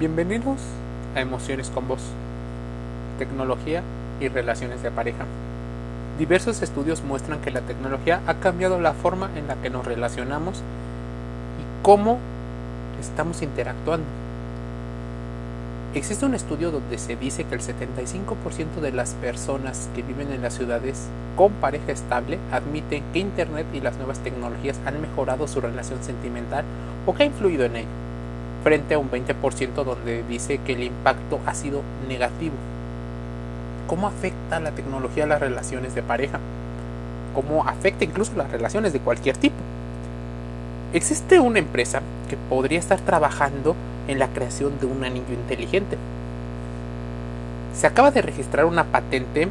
Bienvenidos a Emociones con Vos, tecnología y relaciones de pareja. Diversos estudios muestran que la tecnología ha cambiado la forma en la que nos relacionamos y cómo estamos interactuando. Existe un estudio donde se dice que el 75% de las personas que viven en las ciudades con pareja estable admiten que Internet y las nuevas tecnologías han mejorado su relación sentimental o que ha influido en ello frente a un 20% donde dice que el impacto ha sido negativo. ¿Cómo afecta la tecnología a las relaciones de pareja? ¿Cómo afecta incluso las relaciones de cualquier tipo? Existe una empresa que podría estar trabajando en la creación de un anillo inteligente. Se acaba de registrar una patente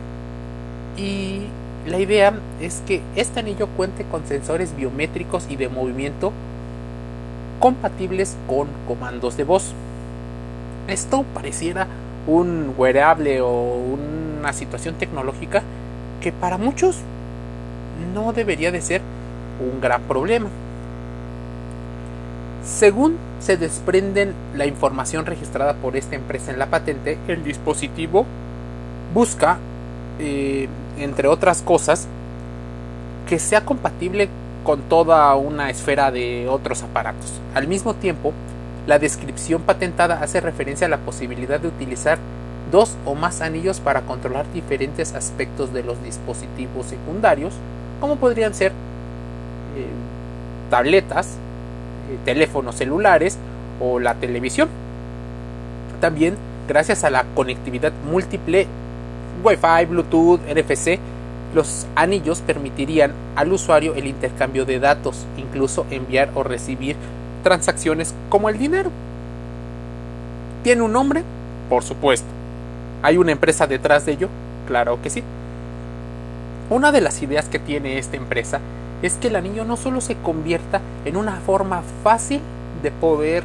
y la idea es que este anillo cuente con sensores biométricos y de movimiento compatibles con comandos de voz. Esto pareciera un wearable o una situación tecnológica que para muchos no debería de ser un gran problema. Según se desprenden la información registrada por esta empresa en la patente, el dispositivo busca, eh, entre otras cosas, que sea compatible con toda una esfera de otros aparatos. Al mismo tiempo, la descripción patentada hace referencia a la posibilidad de utilizar dos o más anillos para controlar diferentes aspectos de los dispositivos secundarios, como podrían ser eh, tabletas, eh, teléfonos celulares o la televisión. También, gracias a la conectividad múltiple, Wi-Fi, Bluetooth, NFC, los anillos permitirían al usuario el intercambio de datos, incluso enviar o recibir transacciones como el dinero. ¿Tiene un nombre? Por supuesto. ¿Hay una empresa detrás de ello? Claro que sí. Una de las ideas que tiene esta empresa es que el anillo no solo se convierta en una forma fácil de poder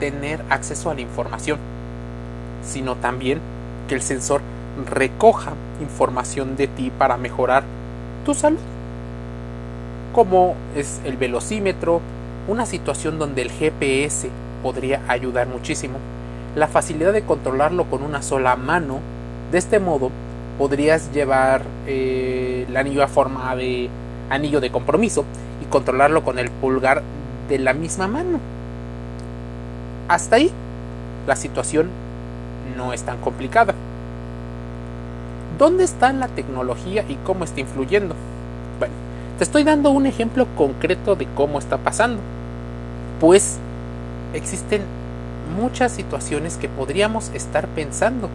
tener acceso a la información, sino también que el sensor recoja información de ti para mejorar tu salud, como es el velocímetro, una situación donde el GPS podría ayudar muchísimo, la facilidad de controlarlo con una sola mano, de este modo podrías llevar eh, el anillo a forma de anillo de compromiso y controlarlo con el pulgar de la misma mano. Hasta ahí la situación no es tan complicada. ¿Dónde está la tecnología y cómo está influyendo? Bueno, te estoy dando un ejemplo concreto de cómo está pasando. Pues existen muchas situaciones que podríamos estar pensando.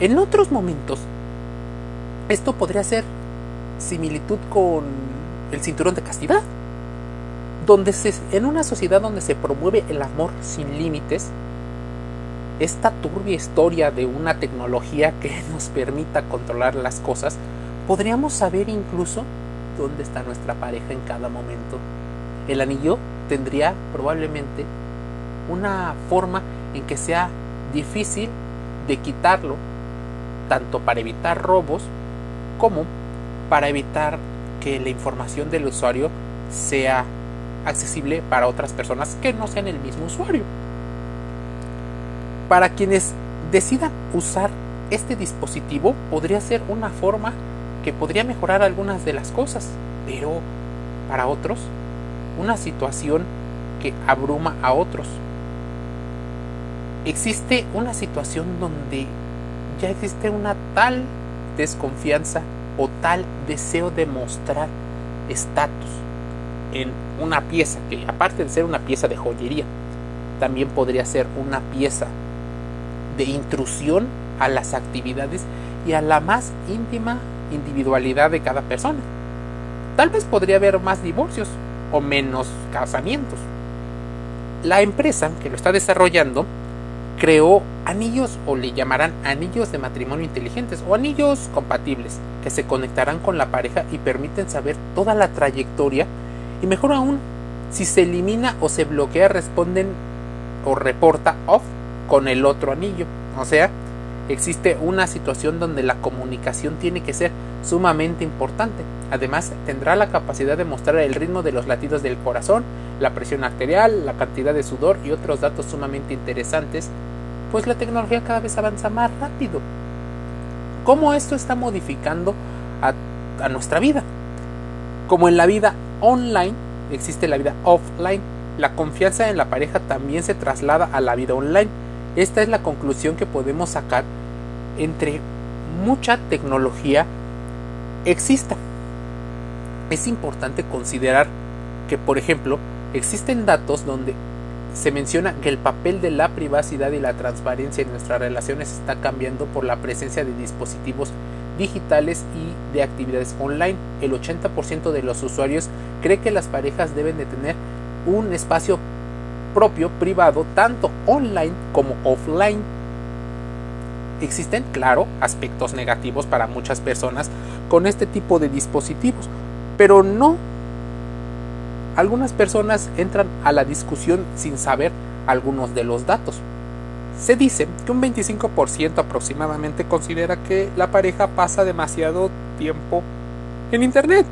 En otros momentos, esto podría ser similitud con el cinturón de castidad, donde se, en una sociedad donde se promueve el amor sin límites, esta turbia historia de una tecnología que nos permita controlar las cosas, podríamos saber incluso dónde está nuestra pareja en cada momento. El anillo tendría probablemente una forma en que sea difícil de quitarlo, tanto para evitar robos como para evitar que la información del usuario sea accesible para otras personas que no sean el mismo usuario. Para quienes decidan usar este dispositivo podría ser una forma que podría mejorar algunas de las cosas, pero para otros una situación que abruma a otros. Existe una situación donde ya existe una tal desconfianza o tal deseo de mostrar estatus en una pieza que aparte de ser una pieza de joyería, también podría ser una pieza de intrusión a las actividades y a la más íntima individualidad de cada persona. Tal vez podría haber más divorcios o menos casamientos. La empresa que lo está desarrollando creó anillos o le llamarán anillos de matrimonio inteligentes o anillos compatibles que se conectarán con la pareja y permiten saber toda la trayectoria y mejor aún si se elimina o se bloquea responden o reporta off con el otro anillo. O sea, existe una situación donde la comunicación tiene que ser sumamente importante. Además, tendrá la capacidad de mostrar el ritmo de los latidos del corazón, la presión arterial, la cantidad de sudor y otros datos sumamente interesantes, pues la tecnología cada vez avanza más rápido. ¿Cómo esto está modificando a, nuestra vida? Como en la vida online existe la vida offline, la confianza en la pareja también se traslada a la vida online. Esta es la conclusión que podemos sacar entre mucha tecnología exista. Es importante considerar que, por ejemplo, existen datos donde se menciona que el papel de la privacidad y la transparencia en nuestras relaciones está cambiando por la presencia de dispositivos digitales y de actividades online. El 80% de los usuarios cree que las parejas deben de tener un espacio propio privado tanto online como offline Existen, claro, aspectos negativos para muchas personas con este tipo de dispositivos, pero no. Algunas personas entran a la discusión sin saber algunos de los datos. Se dice que un 25% aproximadamente considera que la pareja pasa demasiado tiempo en Internet,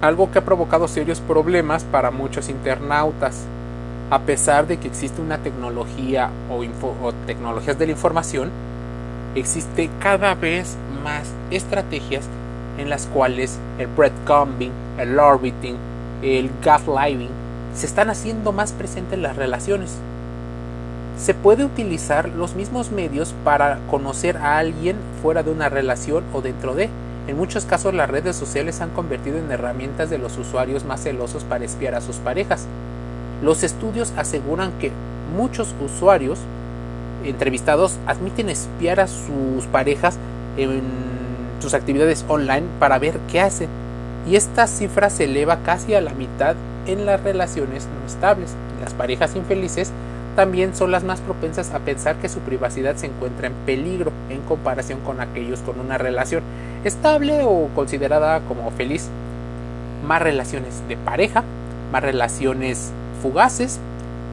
algo que ha provocado serios problemas para muchos internautas. A pesar de que existe una tecnología o, tecnologías de la información, existe cada vez más estrategias en las cuales el breadcrumbing, el orbiting, el gaslighting se están haciendo más presentes en las relaciones. Se puede utilizar los mismos medios para conocer a alguien fuera de una relación o dentro de. En muchos casos las redes sociales se han convertido en herramientas de los usuarios más celosos para espiar a sus parejas. Los estudios aseguran que muchos usuarios entrevistados admiten espiar a sus parejas en sus actividades online para ver qué hacen. Y esta cifra se eleva casi a la mitad en las relaciones no estables. Las parejas infelices también son las más propensas a pensar que su privacidad se encuentra en peligro en comparación con aquellos con una relación estable o considerada como feliz. Más relaciones de pareja, más relaciones fugaces,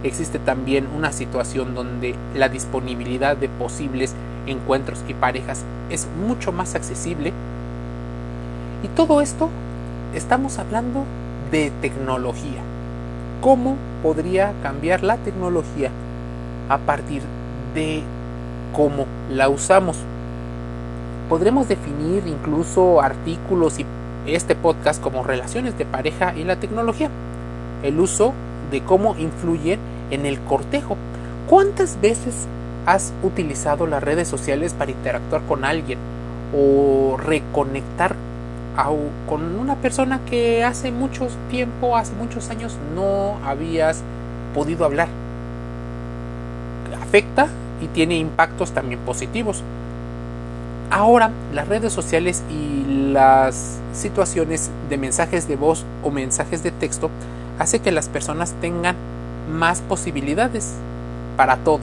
existe también una situación donde la disponibilidad de posibles encuentros y parejas es mucho más accesible. Y todo esto estamos hablando de tecnología. ¿Cómo podría cambiar la tecnología a partir de cómo la usamos? Podremos definir incluso artículos y este podcast como relaciones de pareja y la tecnología. El uso de cómo influyen en el cortejo. ¿Cuántas veces has utilizado las redes sociales para interactuar con alguien o reconectar con una persona que hace mucho tiempo, hace muchos años no habías podido hablar? Afecta y tiene impactos también positivos. Ahora las redes sociales y las situaciones de mensajes de voz o mensajes de texto hace que las personas tengan más posibilidades para todo.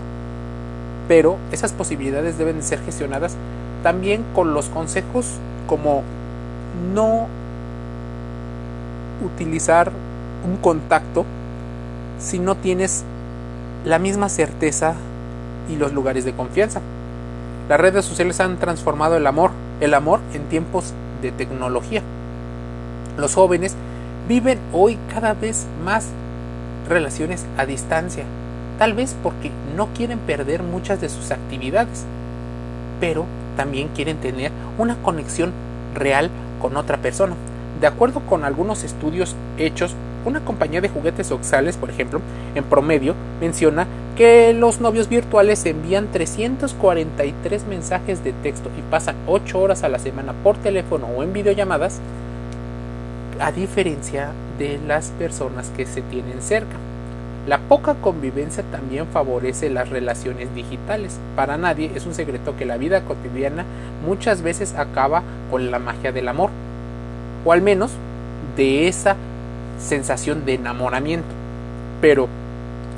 Pero esas posibilidades deben ser gestionadas también con los consejos como no utilizar un contacto si no tienes la misma certeza y los lugares de confianza. Las redes sociales han transformado el amor, el amor en tiempos de tecnología. Los jóvenes viven hoy cada vez más relaciones a distancia, tal vez porque no quieren perder muchas de sus actividades, pero también quieren tener una conexión real con otra persona. De acuerdo con algunos estudios hechos, una compañía de juguetes oxales, por ejemplo, en promedio menciona que los novios virtuales envían 343 mensajes de texto y pasan 8 horas a la semana por teléfono o en videollamadas, a diferencia de las personas que se tienen cerca. La poca convivencia también favorece las relaciones digitales. Para nadie es un secreto que la vida cotidiana muchas veces acaba con la magia del amor, o al menos de esa sensación de enamoramiento. Pero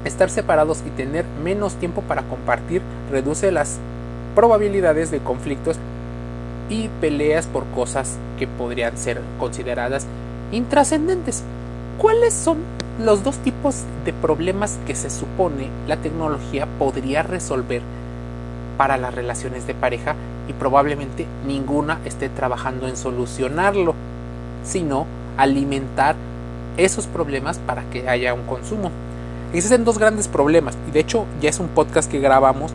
estar separados y tener menos tiempo para compartir reduce las probabilidades de conflictos y peleas por cosas que podrían ser consideradas intrascendentes. ¿Cuáles son los dos tipos de problemas que se supone la tecnología podría resolver para las relaciones de pareja y probablemente ninguna esté trabajando en solucionarlo, sino alimentar esos problemas para que haya un consumo. Existen dos grandes problemas y de hecho ya es un podcast que grabamos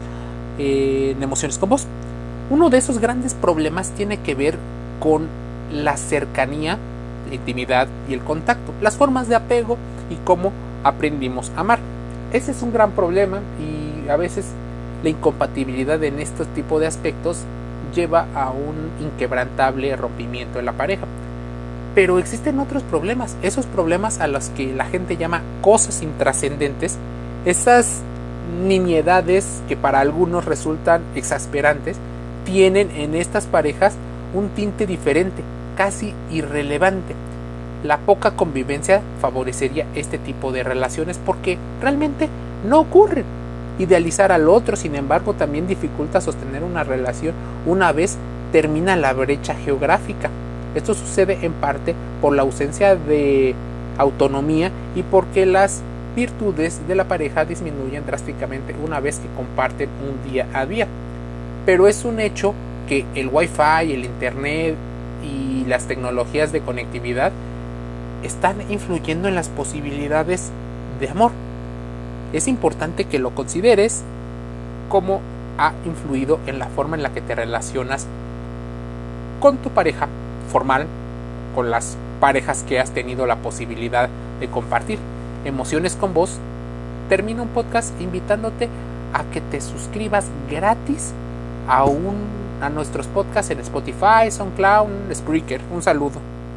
eh, en Emociones con Vos. Uno de esos grandes problemas tiene que ver con la cercanía, intimidad y el contacto, las formas de apego y cómo aprendimos a amar. Ese es un gran problema y a veces la incompatibilidad en este tipo de aspectos lleva a un inquebrantable rompimiento en la pareja. Pero existen otros problemas, esos problemas a los que la gente llama cosas intrascendentes, esas nimiedades que para algunos resultan exasperantes, tienen en estas parejas un tinte diferente, casi irrelevante. La poca convivencia favorecería este tipo de relaciones porque realmente no ocurren. Idealizar al otro, sin embargo, también dificulta sostener una relación una vez termina la brecha geográfica. Esto sucede en parte por la ausencia de autonomía y porque las virtudes de la pareja disminuyen drásticamente una vez que comparten un día a día. Pero es un hecho que el wifi, el internet y las tecnologías de conectividad están influyendo en las posibilidades de amor. Es importante que lo consideres como ha influido en la forma en la que te relacionas con tu pareja formal, con las parejas que has tenido la posibilidad de compartir emociones con vos. Termino un podcast invitándote a que te suscribas gratis a, un, a nuestros podcasts en Spotify, SoundCloud, Spreaker. Un saludo.